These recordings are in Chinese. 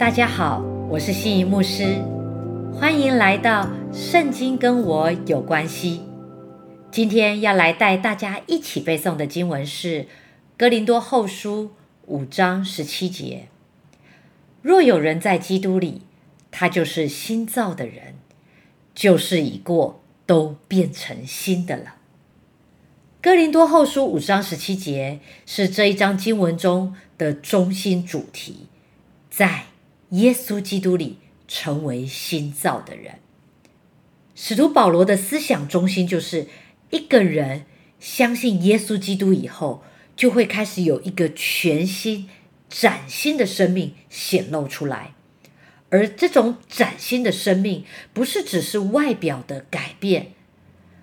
大家好，我是心仪牧师，欢迎来到《圣经跟我有关系》。今天要来带大家一起背诵的经文是《哥林多后书》五章十七节：“若有人在基督里，他就是新造的人，旧事已过，都变成新的了。”《哥林多后书》五章十七节是这一章经文中的中心主题，在耶稣基督里成为新造的人。使徒保罗的思想中心就是。一个人相信耶稣基督以后，就会开始有一个全新、崭新的生命显露出来。而这种崭新的生命，不是只是外表的改变，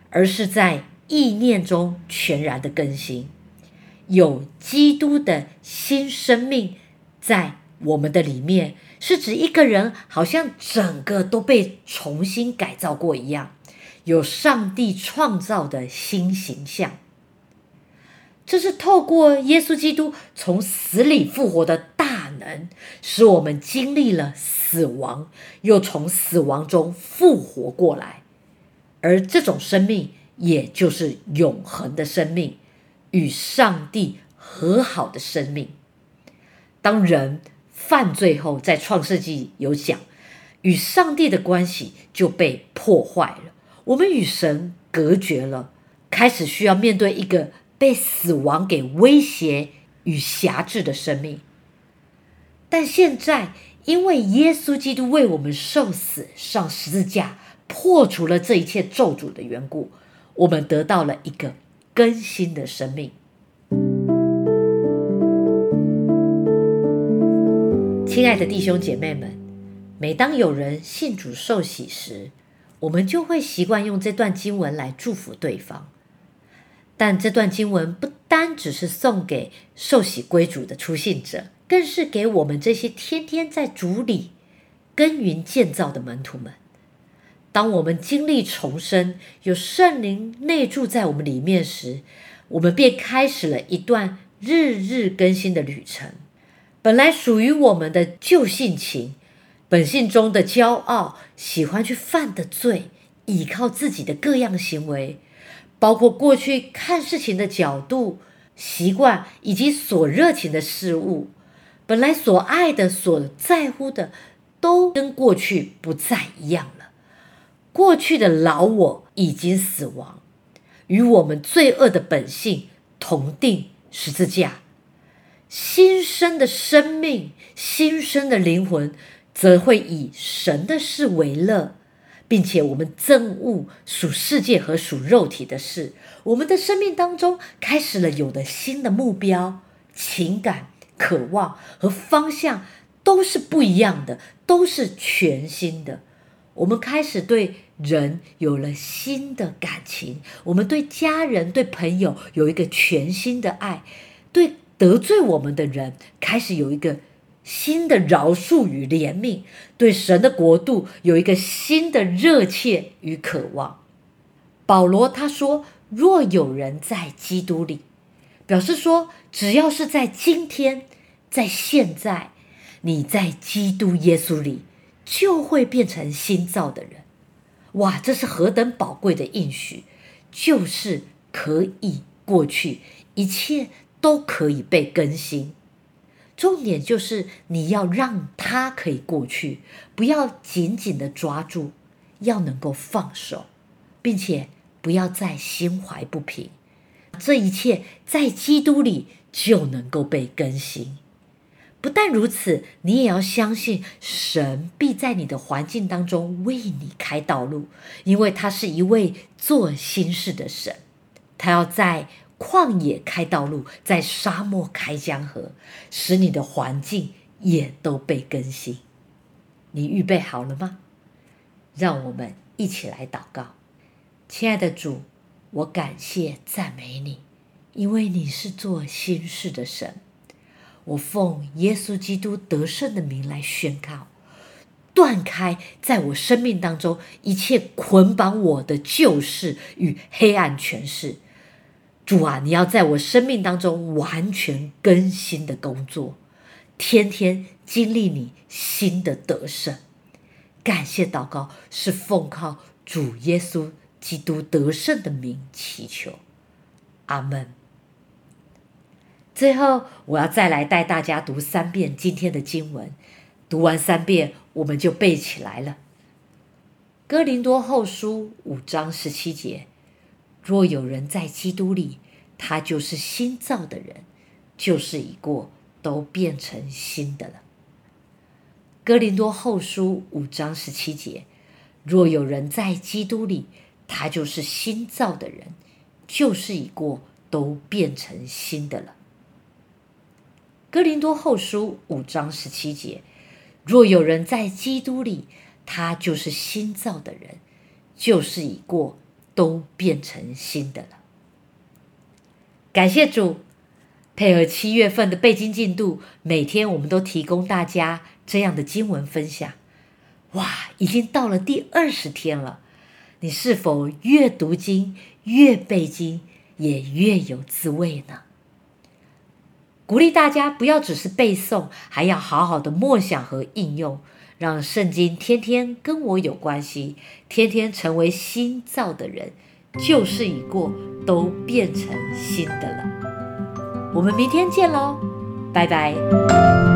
而是在意念中全然的更新。有基督的新生命在我们的里面，是指一个人好像整个都被重新改造过一样。有上帝创造的新形象，这是透过耶稣基督从死里复活的大能，使我们经历了死亡，又从死亡中复活过来。而这种生命，也就是永恒的生命，与上帝和好的生命。当人犯罪后，在创世纪有讲，与上帝的关系就被破坏了。我们与神隔绝了，开始需要面对一个被死亡给威胁与辖制的生命。但现在，因为耶稣基督为我们受死上十字架，破除了这一切咒诅的缘故，我们得到了一个更新的生命。亲爱的弟兄姐妹们，每当有人信主受洗时，我们就会习惯用这段经文来祝福对方，但这段经文不单只是送给受洗归主的出信者，更是给我们这些天天在主里耕耘建造的门徒们。当我们经历重生，有圣灵内住在我们里面时，我们便开始了一段日日更新的旅程。本来属于我们的旧性情。本性中的骄傲，喜欢去犯的罪，依靠自己的各样行为，包括过去看事情的角度、习惯以及所热情的事物，本来所爱的、所在乎的，都跟过去不再一样了。过去的老我已经死亡，与我们罪恶的本性同定十字架。新生的生命，新生的灵魂。则会以神的事为乐，并且我们憎恶属世界和属肉体的事。我们的生命当中开始了有了新的目标、情感、渴望和方向，都是不一样的，都是全新的。我们开始对人有了新的感情，我们对家人、对朋友有一个全新的爱，对得罪我们的人开始有一个。新的饶恕与怜悯，对神的国度有一个新的热切与渴望。保罗他说：“若有人在基督里，表示说，只要是在今天，在现在，你在基督耶稣里，就会变成新造的人。哇，这是何等宝贵的应许！就是可以过去，一切都可以被更新。”重点就是你要让它可以过去，不要紧紧的抓住，要能够放手，并且不要再心怀不平。这一切在基督里就能够被更新。不但如此，你也要相信神必在你的环境当中为你开道路，因为他是一位做心事的神，他要在。旷野开道路，在沙漠开江河，使你的环境也都被更新。你预备好了吗？让我们一起来祷告，亲爱的主，我感谢赞美你，因为你是做新事的神。我奉耶稣基督得胜的名来宣告，断开在我生命当中一切捆绑我的旧事与黑暗权势。主啊，你要在我生命当中完全更新的工作，天天经历你新的得胜。感谢祷告是奉靠主耶稣基督得胜的名祈求，阿门。最后，我要再来带大家读三遍今天的经文。读完三遍，我们就背起来了。哥林多后书五章十七节：若有人在基督里，他就是新造的人，旧事已过，都变成新的了。哥林多后书五章十七节：若有人在基督里，他就是新造的人，旧事已过，都变成新的了。哥林多后书五章十七节。若有人在基督里，他就是新造的人，旧事已过，都变成新的了。感谢主，配合七月份的背经进度，每天我们都提供大家这样的经文分享。哇，已经到了第二十天了，你是否越读经越背经，也越有滋味呢？鼓励大家不要只是背诵，还要好好的默想和应用，让圣经天天跟我有关系，天天成为新造的人，旧事已过，都变成新的了。我们明天见喽，拜拜。